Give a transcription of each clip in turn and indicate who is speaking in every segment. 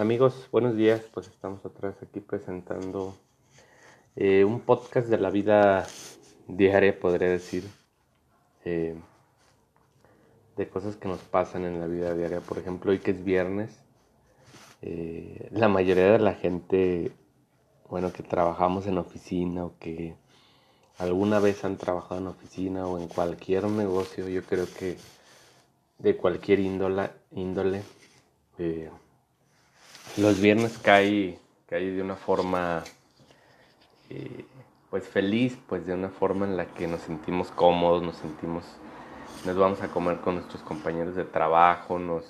Speaker 1: Amigos, buenos días. Pues estamos vez aquí presentando eh, un podcast de la vida diaria, podría decir, eh, de cosas que nos pasan en la vida diaria. Por ejemplo, hoy que es viernes, eh, la mayoría de la gente, bueno, que trabajamos en oficina o que alguna vez han trabajado en oficina o en cualquier negocio, yo creo que de cualquier índole, índole los viernes cae, cae de una forma eh, pues feliz, pues de una forma en la que nos sentimos cómodos, nos sentimos, nos vamos a comer con nuestros compañeros de trabajo, nos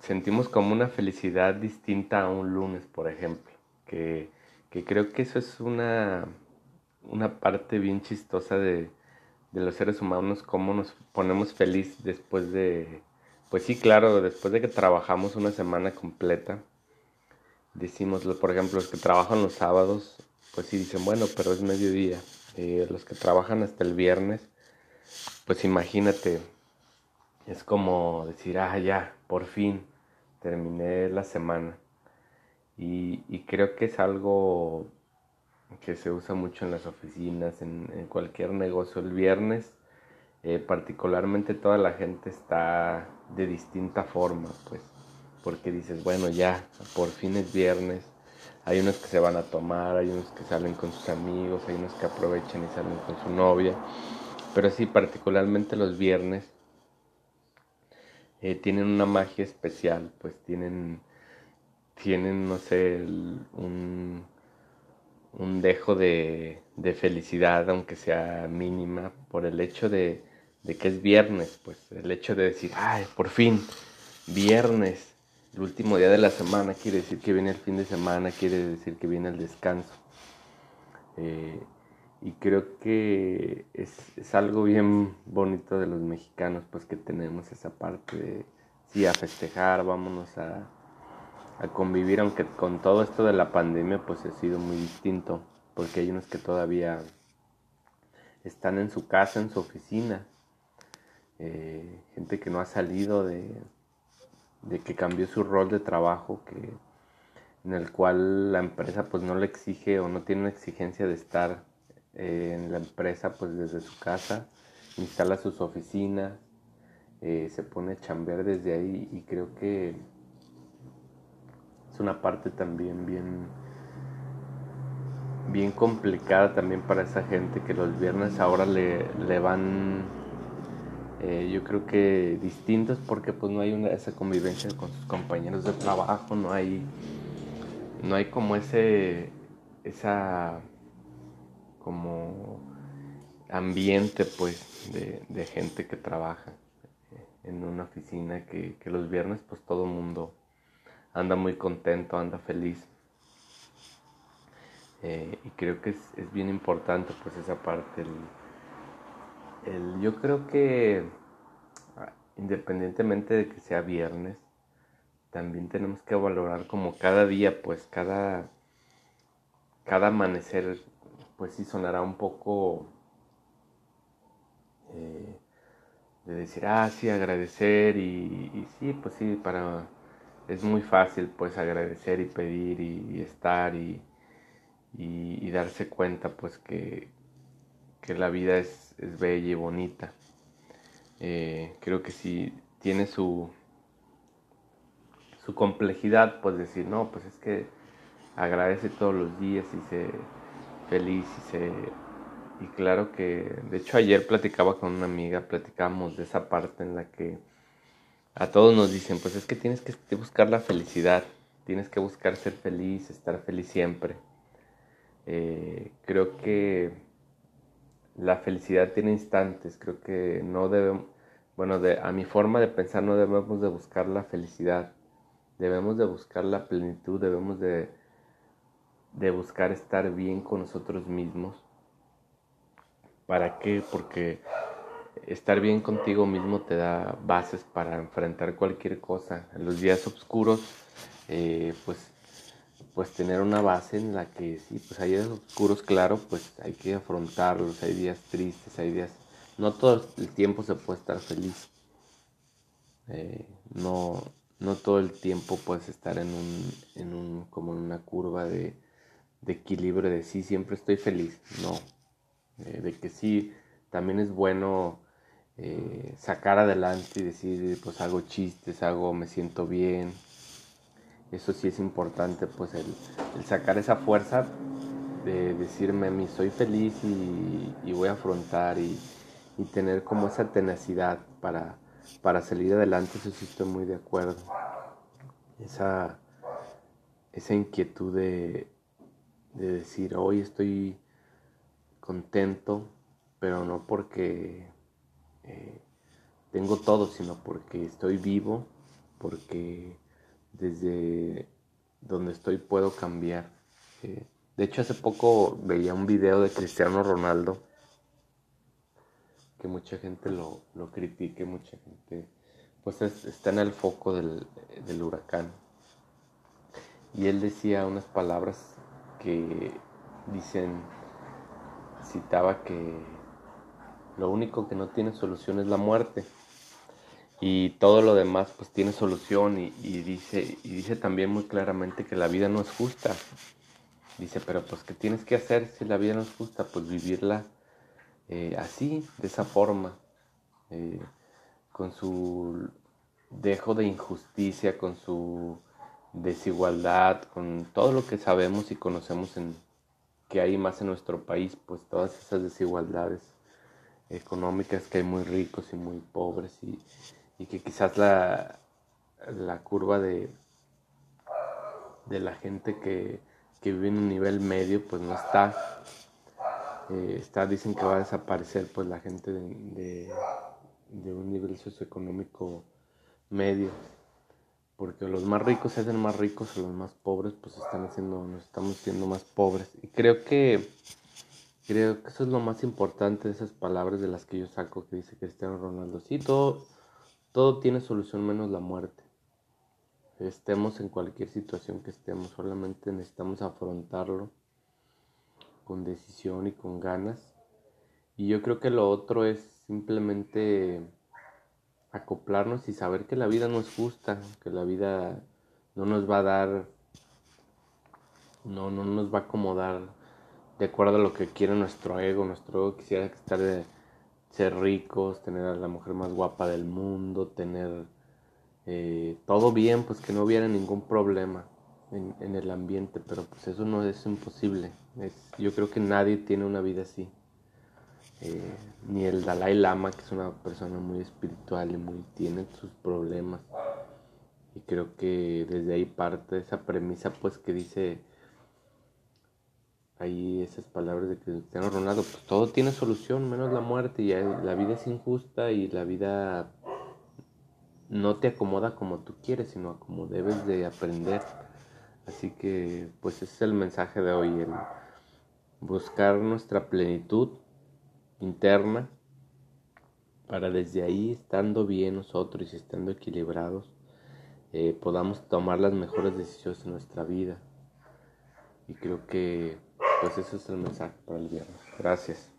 Speaker 1: sentimos como una felicidad distinta a un lunes, por ejemplo, que, creo que eso es una, una parte bien chistosa de, de los seres humanos, cómo nos ponemos feliz después de pues sí, claro, después de que trabajamos una semana completa, decimos, por ejemplo, los que trabajan los sábados, pues sí dicen, bueno, pero es mediodía. Eh, los que trabajan hasta el viernes, pues imagínate, es como decir, ah, ya, por fin terminé la semana. Y, creo que es algo que se usa mucho en las oficinas, en cualquier negocio. El viernes eh, particularmente toda la gente está de distinta forma, pues, porque dices, bueno, ya, por fin es viernes, hay unos que se van a tomar, hay unos que salen con sus amigos, hay unos que aprovechan y salen con su novia, pero sí, particularmente los viernes eh, tienen una magia especial, pues tienen, tienen, no sé, un, un dejo de, de felicidad, aunque sea mínima, por el hecho de, de que es viernes, pues el hecho de decir, ay, por fin, viernes, el último día de la semana, quiere decir que viene el fin de semana, quiere decir que viene el descanso. Eh, y creo que es, algo bien bonito de los mexicanos, pues que tenemos esa parte de, sí, a festejar, vámonos a, a convivir, aunque con todo esto de la pandemia, pues ha sido muy distinto, porque hay unos que todavía están en su casa, en su oficina, eh, gente que no ha salido de, que cambió su rol de trabajo, que, en el cual la empresa pues no le exige o no tiene una exigencia de estar eh, en la empresa pues desde su casa, instala sus oficinas, eh, se pone a chambear desde ahí y creo que es una parte también bien bien complicada también para esa gente que los viernes ahora le, le van eh, yo creo que distintos porque pues no hay una, esa convivencia con sus compañeros de trabajo, no hay, no hay como ese, esa como ambiente pues de, gente que trabaja en una oficina que, los viernes pues todo el mundo anda muy contento, anda feliz. Eh, y creo que es, bien importante pues esa parte, yo creo que independientemente de que sea viernes, también tenemos que valorar como cada día, pues cada, cada amanecer, pues sí sonará un poco eh, de decir, ah, sí, agradecer y, sí, pues sí, para, es muy fácil pues agradecer y pedir y, estar y, y, darse cuenta pues que, que la vida es, bella y bonita. Eh, creo que si tiene su, su complejidad, pues decir, no, pues es que agradece todos los días y se feliz y se... Y claro que, de hecho ayer platicaba con una amiga, platicábamos de esa parte en la que a todos nos dicen, pues es que tienes que buscar la felicidad, tienes que buscar ser feliz, estar feliz siempre. Eh, creo que la felicidad tiene instantes, creo que no debemos, bueno, de, a mi forma de pensar no debemos de buscar la felicidad, debemos de buscar la plenitud, debemos de, de buscar estar bien con nosotros mismos. ¿Para qué? Porque estar bien contigo mismo te da bases para enfrentar cualquier cosa. En los días oscuros, eh, pues pues tener una base en la que sí, pues hay días oscuros, claro, pues hay que afrontarlos, hay días tristes, hay días... No todo el tiempo se puede estar feliz. Eh, no, no todo el tiempo puedes estar en un, en un como en una curva de, de equilibrio de sí, siempre estoy feliz, no, eh, de que sí, también es bueno eh, sacar adelante y decir, pues hago chistes, hago, me siento bien, eso sí es importante, pues el, sacar esa fuerza de decirme a mí, soy feliz y, voy a afrontar y, y, tener como esa tenacidad para, para salir adelante, eso sí estoy muy de acuerdo. Esa, esa inquietud de, de decir, hoy estoy contento, pero no porque eh, tengo todo, sino porque estoy vivo, porque desde donde estoy puedo cambiar. Eh, de hecho, hace poco veía un video de Cristiano Ronaldo, que mucha gente lo, lo critique, mucha gente pues está en el foco del, del huracán. Y él decía unas palabras que dicen, citaba que lo único que no tiene solución es la muerte. Y todo lo demás pues tiene solución y, dice y dice también muy claramente que la vida no es justa. Dice pero pues qué tienes que hacer si la vida no es justa pues vivirla eh, así de esa forma eh, con su dejo de injusticia con su desigualdad, con todo lo que sabemos y conocemos en, que hay más en nuestro país, pues todas esas desigualdades económicas que hay muy ricos y muy pobres y, que quizás la, la curva de, de la gente que, vive en un nivel medio pues no está, eh, está dicen que va a desaparecer pues la gente de, de un nivel socioeconómico medio porque los más ricos se hacen más ricos los más pobres pues están haciendo, nos estamos siendo más pobres. Y creo que creo que eso es lo más importante de esas palabras de las que yo saco que dice Cristiano Ronaldo. Sí, todo, todo tiene solución menos la muerte. Estemos en cualquier situación que estemos, solamente necesitamos afrontarlo con decisión y con ganas. Y yo creo que lo otro es simplemente acoplarnos y saber que la vida no es justa, que la vida no nos va a dar, no, no nos va a acomodar de acuerdo a lo que quiere nuestro ego. Nuestro ego quisiera estar de ser ricos, tener a la mujer más guapa del mundo, tener eh, todo bien, pues que no hubiera ningún problema en, el ambiente, pero pues eso no es imposible. Es, yo creo que nadie tiene una vida así. Eh, ni el Dalai Lama, que es una persona muy espiritual y muy tiene sus problemas. Y creo que desde ahí parte esa premisa, pues que dice ahí esas palabras de Cristiano Ronaldo, pues todo tiene solución, menos la muerte, y la vida es injusta y la vida no te acomoda como tú quieres, sino como debes de aprender. Así que pues ese es el mensaje de hoy, el buscar nuestra plenitud interna para desde ahí, estando bien nosotros y estando equilibrados, eh, podamos tomar las mejores decisiones en nuestra vida. Y creo que pues ese es el mensaje para el viernes. Gracias.